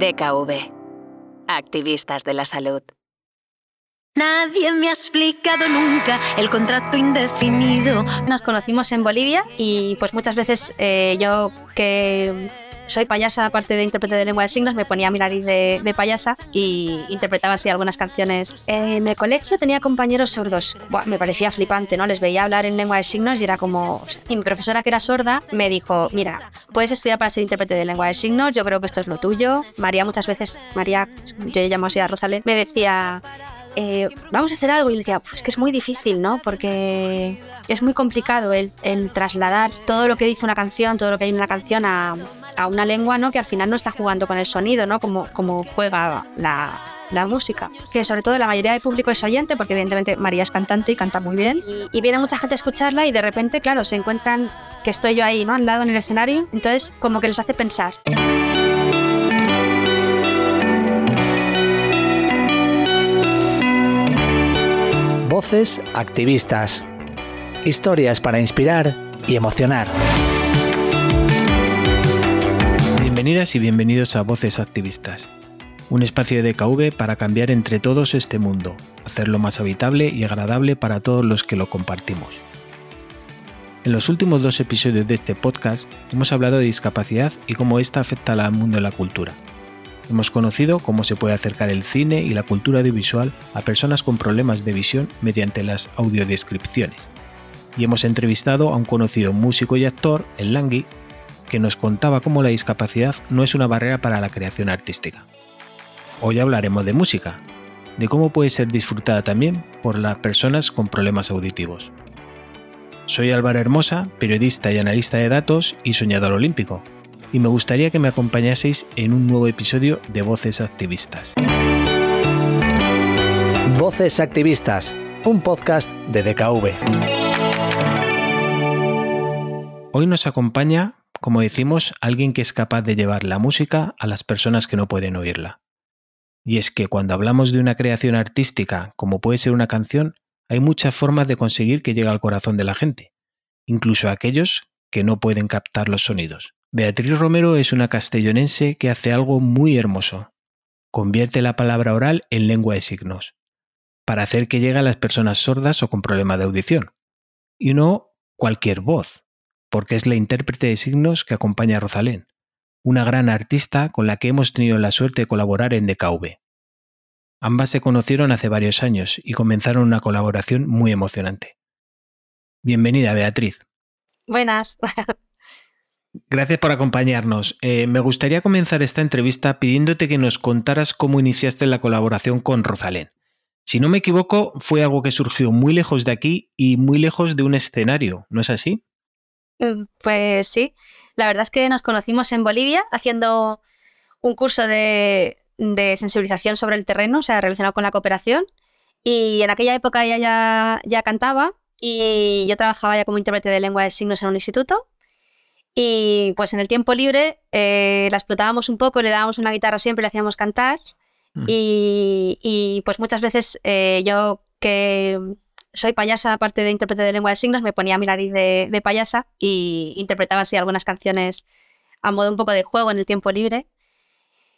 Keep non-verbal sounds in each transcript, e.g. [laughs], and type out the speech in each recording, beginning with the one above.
DKV. Activistas de la salud. Nadie me ha explicado nunca el contrato indefinido. Nos conocimos en Bolivia y pues muchas veces eh, yo que soy payasa, aparte de intérprete de lengua de signos, me ponía a mirar de, payasa y interpretaba así algunas canciones. En el colegio tenía compañeros sordos. me parecía flipante, ¿no? Les veía hablar en lengua de signos y era como... Y mi profesora, que era sorda, me dijo, mira, puedes estudiar para ser intérprete de lengua de signos, yo creo que esto es lo tuyo. María muchas veces, María, yo llamo así a Rosalén, me decía, eh, vamos a hacer algo. Y le decía, pues que es muy difícil, ¿no? Porque es muy complicado el, trasladar todo lo que dice una canción, todo lo que hay en una canción a, una lengua, ¿no? Que al final no está jugando con el sonido, ¿no? Como, como juega la, música. Que sobre todo la mayoría del público es oyente, porque evidentemente María es cantante y canta muy bien. Y, y, viene mucha gente a escucharla y de repente, claro, se encuentran que estoy yo ahí, ¿no? Al lado en el escenario. Entonces, como que les hace pensar. Voces activistas. Historias para inspirar y emocionar. Bienvenidas y bienvenidos a Voces Activistas, un espacio de DKV para cambiar entre todos este mundo, hacerlo más habitable y agradable para todos los que lo compartimos. En los últimos dos episodios de este podcast hemos hablado de discapacidad y cómo esta afecta al mundo de la cultura. Hemos conocido cómo se puede acercar el cine y la cultura audiovisual a personas con problemas de visión mediante las audiodescripciones. Y hemos entrevistado a un conocido músico y actor, el Langui, que nos contaba cómo la discapacidad no es una barrera para la creación artística. Hoy hablaremos de música, de cómo puede ser disfrutada también por las personas con problemas auditivos. Soy Álvaro Hermosa, periodista y analista de datos y soñador olímpico, y me gustaría que me acompañaseis en un nuevo episodio de Voces Activistas. Voces Activistas, un podcast de DKV. Hoy nos acompaña, como decimos, alguien que es capaz de llevar la música a las personas que no pueden oírla. Y es que cuando hablamos de una creación artística, como puede ser una canción, hay muchas formas de conseguir que llegue al corazón de la gente, incluso a aquellos que no pueden captar los sonidos. Beatriz Romero es una castellonense que hace algo muy hermoso. Convierte la palabra oral en lengua de signos, para hacer que llegue a las personas sordas o con problema de audición. Y no cualquier voz, porque es la intérprete de signos que acompaña a Rosalén, una gran artista con la que hemos tenido la suerte de colaborar en DKV. Ambas se conocieron hace varios años y comenzaron una colaboración muy emocionante. Bienvenida, Beatriz. Buenas. [laughs] Gracias por acompañarnos. Eh, me gustaría comenzar esta entrevista pidiéndote que nos contaras cómo iniciaste la colaboración con Rosalén. Si no me equivoco, fue algo que surgió muy lejos de aquí y muy lejos de un escenario, ¿no es así? Mm, pues sí, la verdad es que nos conocimos en Bolivia haciendo un curso de, sensibilización sobre el terreno, o sea, relacionado con la cooperación. Y en aquella época ella ya, ya cantaba y yo trabajaba ya como intérprete de lengua de signos en un instituto y pues en el tiempo libre eh, la explotábamos un poco, le dábamos una guitarra siempre, le hacíamos cantar. Mm. Y, pues muchas veces eh, yo que soy payasa, aparte de intérprete de lengua de signos, me ponía a mirar de, de payasa y interpretaba así algunas canciones a modo un poco de juego en el tiempo libre.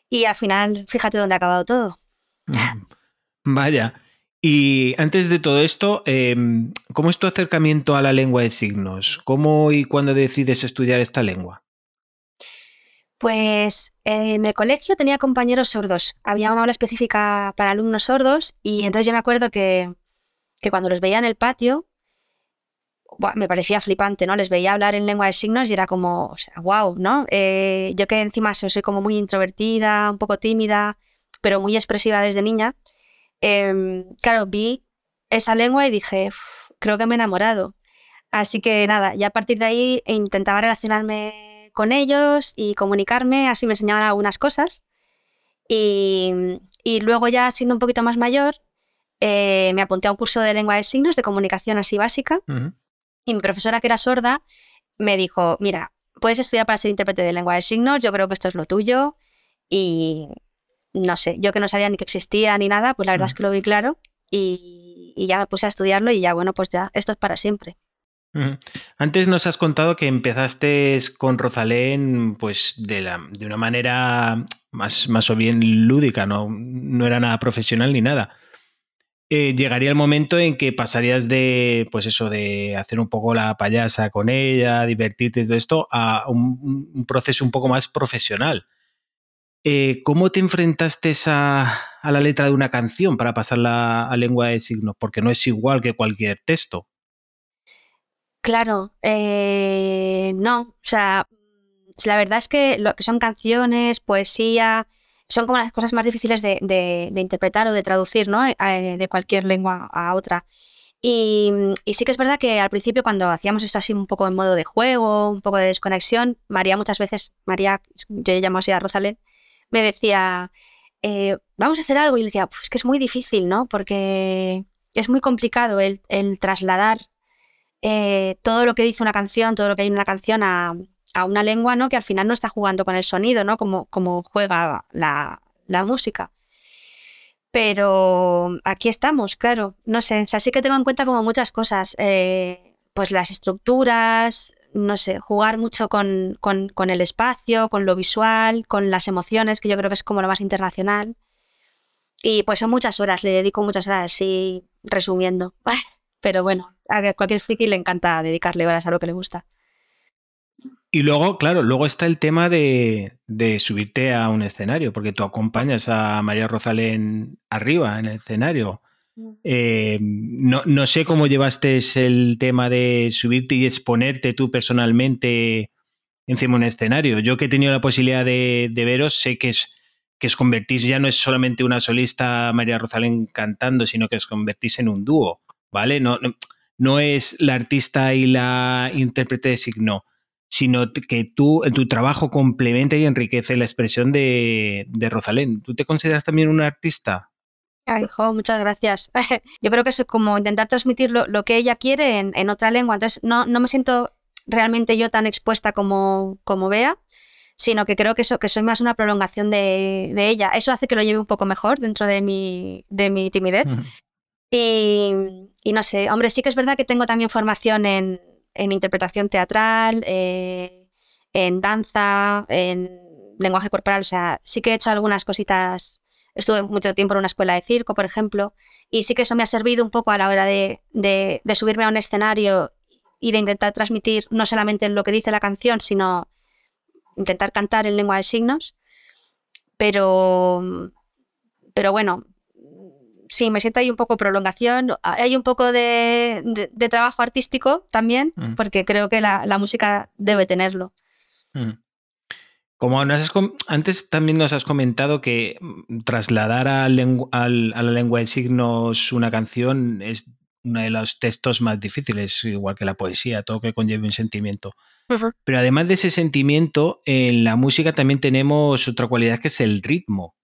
Y al final, fíjate dónde ha acabado todo. Mm. Vaya. Y antes de todo esto, em, ¿cómo es tu acercamiento a la lengua de signos? ¿Cómo y cuándo decides estudiar esta lengua? Pues en el colegio tenía compañeros sordos. Había una aula específica para alumnos sordos y entonces yo me acuerdo que, cuando los veía en el patio, me parecía flipante, ¿no? Les veía hablar en lengua de signos y era como, wow, ¿no? Eh, yo que encima soy como muy introvertida, un poco tímida, pero muy expresiva desde niña Em, claro, vi esa lengua y dije, creo que me he enamorado. Así que nada, ya a partir de ahí intentaba relacionarme con ellos y comunicarme, así me enseñaban algunas cosas. Y, luego ya siendo un poquito más mayor, eh, me apunté a un curso de lengua de signos, de comunicación así básica. Y mi profesora, que era sorda, me dijo, mira, puedes estudiar para ser intérprete de lengua de signos, yo creo que esto es lo tuyo. Y, no sé, yo que no sabía ni que existía ni nada, pues la verdad es que lo vi claro y, ya me puse a estudiarlo y ya, bueno, pues ya, esto es para siempre. Antes nos has contado que empezaste con Rosalén pues de, la, de una manera más, más, o bien lúdica, no, no era nada profesional ni nada. Eh, llegaría el momento en que pasarías de, pues eso, de hacer un poco la payasa con ella, divertirte de esto, a un, proceso un poco más profesional. Eh, ¿Cómo te enfrentaste a, la letra de una canción para pasarla a lengua de signos? Porque no es igual que cualquier texto. Claro, eh, no, o sea, la verdad es que lo que son canciones, poesía, son como las cosas más difíciles de, interpretar o de traducir, ¿no? Eh, eh, de cualquier lengua a otra. Y, sí que es verdad que al principio cuando hacíamos esto así un poco en modo de juego, un poco de desconexión, María muchas veces, María, yo llamo así a Rosalén, me decía, eh, vamos a hacer algo. Y le decía, pues que es muy difícil, ¿no? Porque es muy complicado el, trasladar todo lo que dice una canción, todo lo que hay en una canción a, a una lengua ¿no? que al final no está jugando con el sonido, ¿no? Como, como juega la, música. Pero aquí estamos, claro. No sé, o sea, sí que tengo en cuenta como muchas cosas. Eh, pues las estructuras, no sé, jugar mucho con, con, el espacio, con lo visual, con las emociones, que yo creo que es como lo más internacional. Y pues son muchas horas, le dedico muchas horas, sí, resumiendo. [laughs] Pero bueno, a cualquier friki le encanta dedicarle horas a lo que le gusta. Y luego, claro, luego está el tema de, subirte a un escenario, porque tú acompañas a María Rosalén arriba en el escenario. Mm. Eh, no, sé cómo llevaste el tema de subirte y exponerte tú personalmente encima de un escenario. Yo que he tenido la posibilidad de, veros, sé que es que os convertís, ya no es solamente una solista María Rosalén cantando, sino que os convertís en un dúo, ¿vale? No, no, no es la artista y la intérprete de signo sino que tú, tu trabajo complementa y enriquece la expresión de, Rosalén. ¿Tú te consideras también una artista? Ay, jo, muchas gracias. [laughs] Yo creo que es como intentar transmitir lo, que ella quiere en, otra lengua. Entonces, no, no, me siento realmente yo tan expuesta como, como Bea, sino que creo que, eso, que soy más una prolongación de, ella. Eso hace que lo lleve un poco mejor dentro de mi, de mi timidez. y, y, no sé, hombre, sí que es verdad que tengo también formación en, en interpretación teatral, eh, en danza, en lenguaje corporal. O sea, sí que he hecho algunas cositas. Estuve mucho tiempo en una escuela de circo, por ejemplo, y sí que eso me ha servido un poco a la hora de, subirme a un escenario y de intentar transmitir no solamente lo que dice la canción, sino intentar cantar en lengua de signos. Pero, pero bueno, sí, me siento ahí un poco prolongación. Hay un poco de, trabajo artístico también, mm. porque creo que la, música debe tenerlo. Mm. Como antes también nos has comentado que mm, trasladar a, a, la lengua de signos una canción es uno de los textos más difíciles, igual que la poesía, todo que conlleve un sentimiento. Pero además de ese sentimiento, en la música también tenemos otra cualidad que es el ritmo.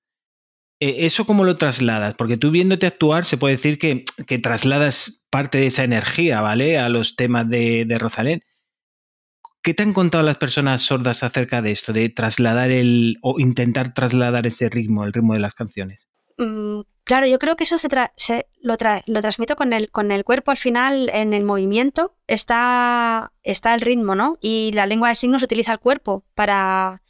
Eh, ¿Eso cómo lo trasladas? Porque tú viéndote actuar se puede decir que, trasladas parte de esa energía, ¿vale? A los temas de, Rosalén. ¿Qué te han contado las personas sordas acerca de esto, de trasladar el o intentar trasladar ese ritmo, el ritmo de las canciones? Mm, claro, yo creo que eso se, lo, lo, transmito con el, con el cuerpo al final, en el movimiento, está, está el ritmo, ¿no? Y la lengua de signos utiliza el cuerpo para,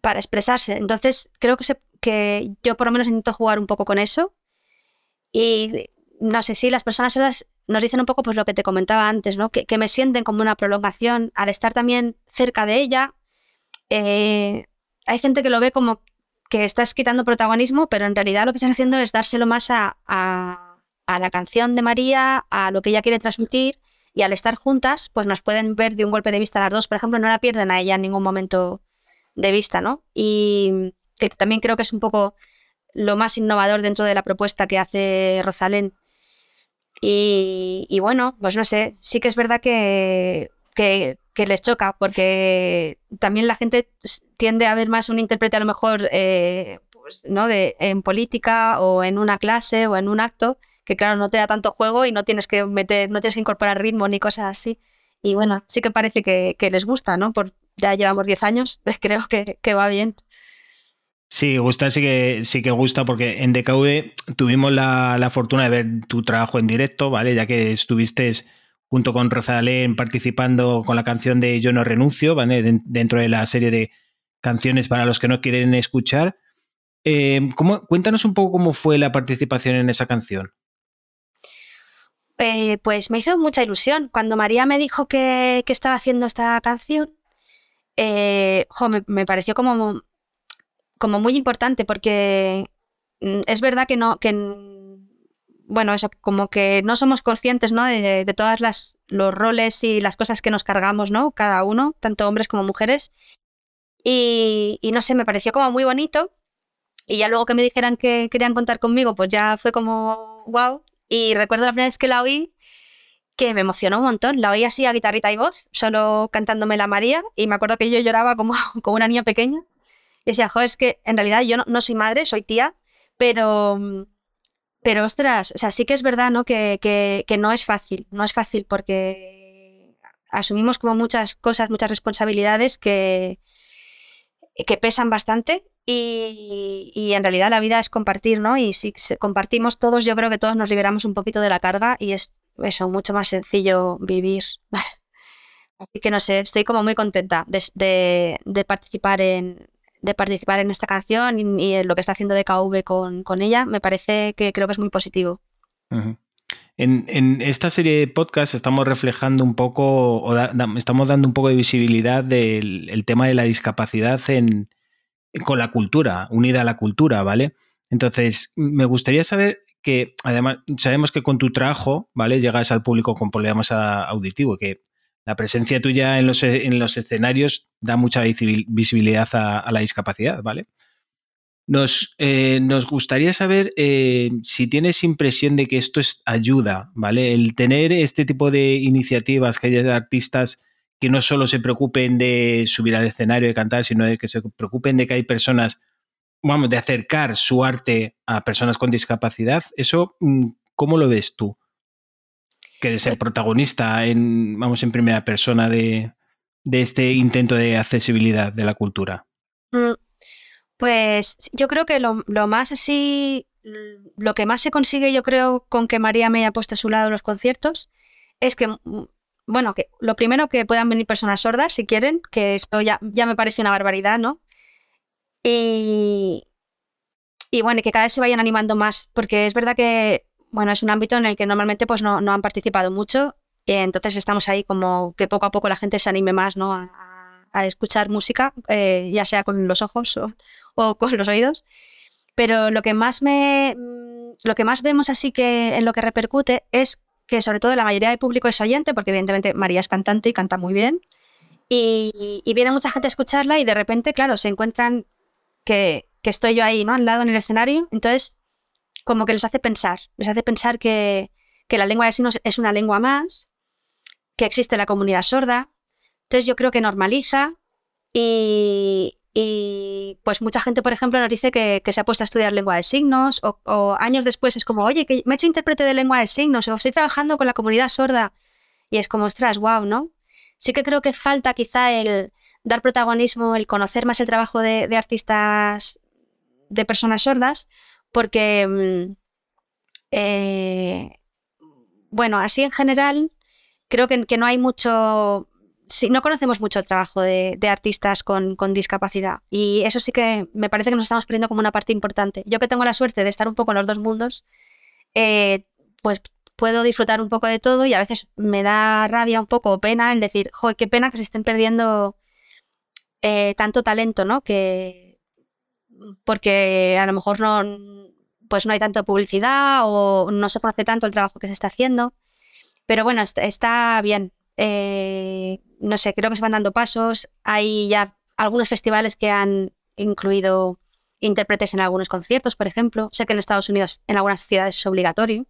para expresarse. Entonces, creo que se, que yo por lo menos intento jugar un poco con eso. Y no sé si las personas nos dicen un poco pues lo que te comentaba antes, ¿no? Que, me sienten como una prolongación al estar también cerca de ella. Eh, hay gente que lo ve como que estás quitando protagonismo, pero en realidad lo que estás haciendo es dárselo más a, a, a la canción de María, a lo que ella quiere transmitir, y al estar juntas, pues nos pueden ver de un golpe de vista las dos. Por ejemplo, no la pierden a ella en ningún momento de vista, ¿no? Y, que también creo que es un poco lo más innovador dentro de la propuesta que hace Rosalén. Y, bueno, pues no sé, sí que es verdad que, que, les choca, porque también la gente tiende a ver más un intérprete a lo mejor eh, pues, ¿no? de, en política o en una clase o en un acto, que claro, no te da tanto juego y no tienes que meter, no tienes que incorporar ritmo ni cosas así. Y bueno, sí que parece que, les gusta, ¿no? Por, ya llevamos 10 años, [laughs] creo que, que va bien. Sí, gusta, sí que, sí que gusta, porque en DKV tuvimos la, fortuna de ver tu trabajo en directo, ¿vale? Ya que estuviste junto con Rosalén participando con la canción de Yo no renuncio, ¿vale? dentro de la serie de canciones para los que no quieren escuchar. Eh, cuéntanos un poco cómo fue la participación en esa canción. Eh, pues me hizo mucha ilusión. Cuando María me dijo que, estaba haciendo esta canción, eh, me, pareció como, como muy importante porque mm, es verdad que no, que bueno, eso, como que no somos conscientes, ¿no? De, de todas las los roles y las cosas que nos cargamos, ¿no? Cada uno, tanto hombres como mujeres. Y, y, no sé, me pareció como muy bonito. Y ya luego que me dijeran que querían contar conmigo, pues ya fue como wow. Y recuerdo la primera vez que la oí, que me emocionó un montón. La oí así a guitarrita y voz, solo cantándome la María. Y me acuerdo que yo lloraba como, [laughs] como una niña pequeña. Y decía, joder, es que en realidad yo no, soy madre, soy tía, pero pero ostras, o sea, sí que es verdad, ¿no? Que, que, no es fácil, no es fácil porque asumimos como muchas cosas, muchas responsabilidades que, que pesan bastante y, y, en realidad la vida es compartir, ¿no? Y si compartimos todos, yo creo que todos nos liberamos un poquito de la carga y es eso, mucho más sencillo vivir. [laughs] Así que no sé, estoy como muy contenta de, de participar en, de participar en esta canción y, en lo que está haciendo DKV con, con ella, me parece que creo que es muy positivo. en, esta serie de podcasts estamos reflejando un poco, o estamos dando un poco de visibilidad del tema de la discapacidad en, con la cultura, unida a la cultura, ¿vale? Entonces, me gustaría saber que, además, sabemos que con tu trabajo, ¿vale? Llegas al público con problemas auditivo, que la presencia tuya en los, en los escenarios da mucha visibilidad a, la discapacidad, ¿vale? Nos, eh, nos gustaría saber eh, si tienes impresión de que esto es ayuda, ¿vale? El tener este tipo de iniciativas, que haya artistas que no solo se preocupen de subir al escenario y cantar, sino de que se preocupen de que hay personas, vamos, de acercar su arte a personas con discapacidad, eso, mm, ¿cómo lo ves tú? Que eres el protagonista en, vamos, en primera persona de, este intento de accesibilidad de la cultura? Mm, pues yo creo que lo, más así, lo que más se consigue, yo creo, con que María me haya puesto a su lado en los conciertos, es que, mm, bueno, que lo primero que puedan venir personas sordas si quieren, que esto ya, me parece una barbaridad, ¿no? Y, y bueno, que cada vez se vayan animando más, porque es verdad que bueno, es un ámbito en el que normalmente pues no, han participado mucho, y entonces estamos ahí como que poco a poco la gente se anime más ¿no? a, escuchar música, eh, ya sea con los ojos o, con los oídos. Pero lo que más me lo que más vemos así que en lo que repercute es que sobre todo la mayoría del público es oyente, porque evidentemente María es cantante y canta muy bien. Y, viene mucha gente a escucharla y de repente, claro, se encuentran que, que estoy yo ahí, ¿no? Al lado en el escenario. Entonces como que les hace pensar, les hace pensar que, la lengua de signos es una lengua más, que existe la comunidad sorda. Entonces yo creo que normaliza y, pues mucha gente, por ejemplo, nos dice que, se ha puesto a estudiar lengua de signos o, años después es como, oye, que me he hecho intérprete de lengua de signos o estoy trabajando con la comunidad sorda y es como, ostras, wow, ¿no? Sí que creo que falta quizá el dar protagonismo, el conocer más el trabajo de, de artistas, de personas sordas, porque, mm, eh, bueno, así en general, creo que, no hay mucho, no conocemos mucho el trabajo de, artistas con, discapacidad y eso sí que me parece que nos estamos perdiendo como una parte importante. Yo que tengo la suerte de estar un poco en los dos mundos, eh, pues puedo disfrutar un poco de todo y a veces me da rabia un poco pena el decir, joder, qué pena que se estén perdiendo eh, tanto talento, ¿no? Que, porque a lo mejor no, pues no hay tanta publicidad o no se conoce tanto el trabajo que se está haciendo. Pero bueno, está, bien. Eh, no sé, creo que se van dando pasos. Hay ya algunos festivales que han incluido intérpretes en algunos conciertos, por ejemplo. Sé que en Estados Unidos en algunas ciudades es obligatorio.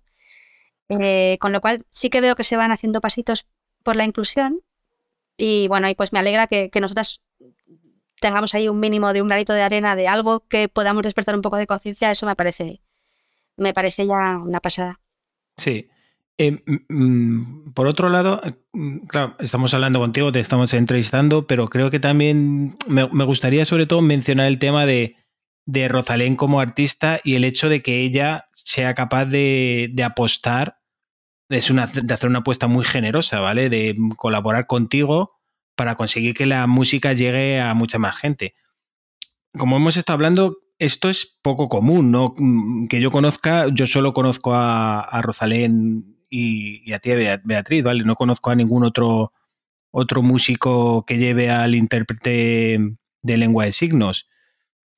Eh, con lo cual sí que veo que se van haciendo pasitos por la inclusión. Y bueno, y pues me alegra que, que nosotras tengamos ahí un mínimo de un granito de arena de algo que podamos despertar un poco de conciencia, eso me parece, me parece ya una pasada. Sí. Eh, mm, por otro lado, eh, mm, claro, estamos hablando contigo, te estamos entrevistando, pero creo que también me, gustaría sobre todo mencionar el tema de, de, Rosalén como artista y el hecho de que ella sea capaz de, de apostar es una, de hacer una apuesta muy generosa, ¿vale? De colaborar contigo para conseguir que la música llegue a mucha más gente. Como hemos estado hablando, esto es poco común, ¿no? Mm, que yo conozca, yo solo conozco a, Rosalén y, a ti, Beatriz, ¿vale? No conozco a ningún otro, otro músico que lleve al intérprete de lengua de signos.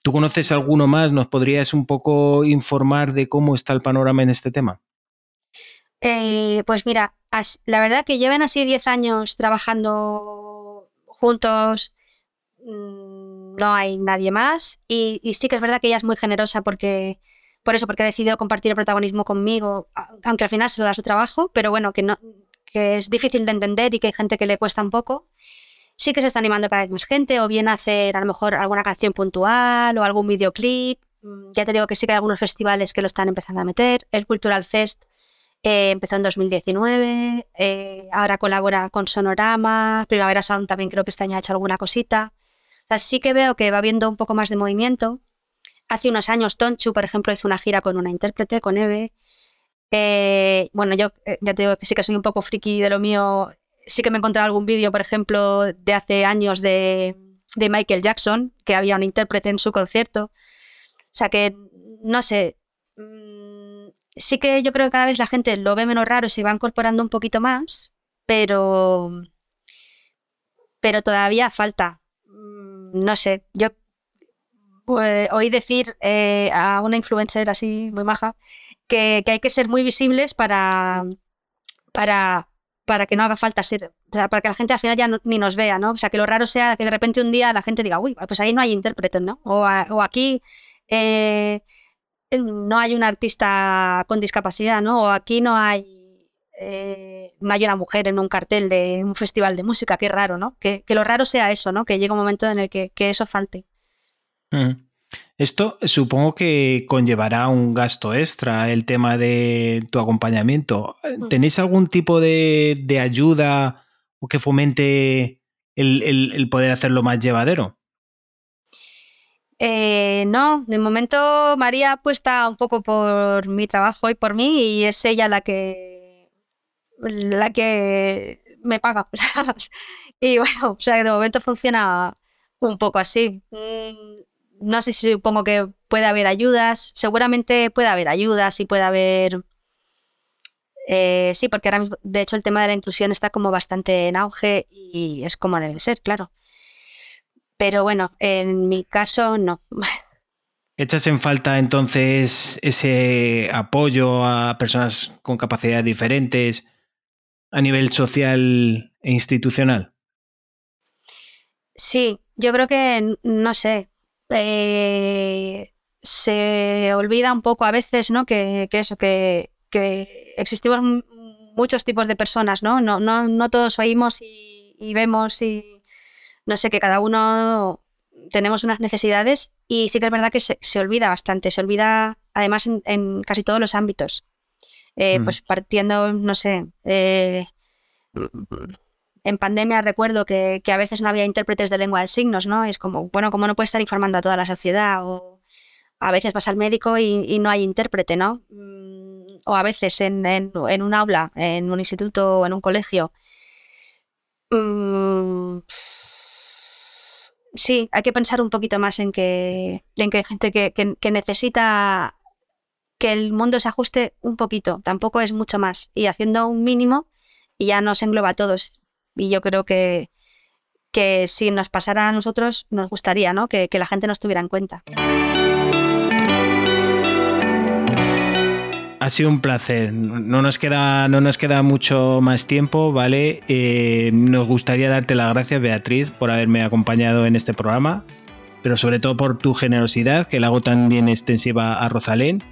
¿Tú conoces alguno más? ¿Nos podrías un poco informar de cómo está el panorama en este tema? Eh, pues mira, la verdad que llevan así 10 años trabajando juntos, mm, no hay nadie más. Y, sí que es verdad que ella es muy generosa porque, por eso, porque ha decidido compartir el protagonismo conmigo, aunque al final se lo da su trabajo, pero bueno, que, no, que es difícil de entender y que hay gente que le cuesta un poco. Sí que se está animando cada vez más gente, o bien hacer a lo mejor alguna canción puntual o algún videoclip. Mm, ya te digo que sí que hay algunos festivales que lo están empezando a meter. El Cultural Fest eh, empezó en 2019, eh, ahora colabora con Sonorama, Primavera Sound también creo que este año ha hecho alguna cosita. Así que veo que va habiendo un poco más de movimiento. Hace unos años Tonchu, por ejemplo, hizo una gira con una intérprete, con Eve. Eh, bueno, yo ya te digo que sí que soy un poco friki de lo mío. Sí que me he encontrado algún vídeo, por ejemplo, de hace años de, de Michael Jackson, que había un intérprete en su concierto. O sea que, no sé, sí que yo creo que cada vez la gente lo ve menos raro y se va incorporando un poquito más, pero, pero todavía falta. Mm, no sé, yo pues, oí decir eh, a una influencer así muy maja que, hay que ser muy visibles para, para, para que no haga falta ser, para que la gente al final ya ni nos vea, ¿no? O sea, que lo raro sea que de repente un día la gente diga, uy, pues ahí no hay intérpretes, ¿no? O, o aquí eh, no hay un artista con discapacidad, ¿no? O aquí no hay, eh, no hay una mujer en un cartel de un festival de música, qué raro, ¿no? Que, lo raro sea eso, ¿no? Que llegue un momento en el que, eso falte. Esto supongo que conllevará un gasto extra, el tema de tu acompañamiento. Mm. ¿Tenéis algún tipo de, ayuda o que fomente el poder hacerlo más llevadero? Eh, no, de momento María apuesta un poco por mi trabajo y por mí y es ella la que la que me paga. [laughs] y bueno, o sea, de momento funciona un poco así. Mm, no sé si supongo que puede haber ayudas. Seguramente puede haber ayudas y puede haber. Eh, sí, porque ahora mismo, de hecho, el tema de la inclusión está como bastante en auge y es como debe ser, claro. Pero bueno, en mi caso no. ¿Echas en falta entonces ese apoyo a personas con capacidades diferentes a nivel social e institucional? Sí, yo creo que, no sé, eh, se olvida un poco a veces, ¿no? Que, eso, que, existimos muchos tipos de personas, ¿no? No, no, no todos oímos y vemos y no sé, que cada uno tenemos unas necesidades y sí que es verdad que se, olvida bastante, se olvida además en, casi todos los ámbitos. Eh, pues partiendo, no sé, eh, en pandemia recuerdo que, a veces no había intérpretes de lengua de signos, ¿no? Es como, bueno, ¿cómo no puede estar informando a toda la sociedad? O a veces vas al médico y, no hay intérprete, ¿no? Mm, o a veces en, un aula, en un instituto o en un colegio. Mm, sí, hay que pensar un poquito más en que, en que hay gente que, necesita que el mundo se ajuste un poquito, tampoco es mucho más. Y haciendo un mínimo y ya nos engloba a todos. Y yo creo que, que si nos pasara a nosotros, nos gustaría ¿no? que, que la gente nos tuviera en cuenta. Ha sido un placer. No nos queda, no nos queda mucho más tiempo, ¿vale? Eh, nos gustaría darte las gracias, Beatriz, por haberme acompañado en este programa, pero sobre todo por tu generosidad, que la hago también extensiva a Rosalén,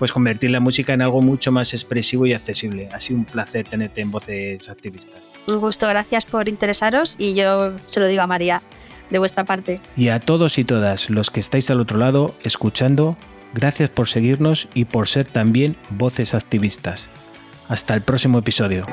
pues convertir la música en algo mucho más expresivo y accesible. Ha sido un placer tenerte en Voces Activistas. Un gusto, gracias por interesaros y yo se lo digo a María de vuestra parte. Y a todos y todas los que estáis al otro lado escuchando, Gracias por seguirnos y por ser también voces activistas. Hasta el próximo episodio.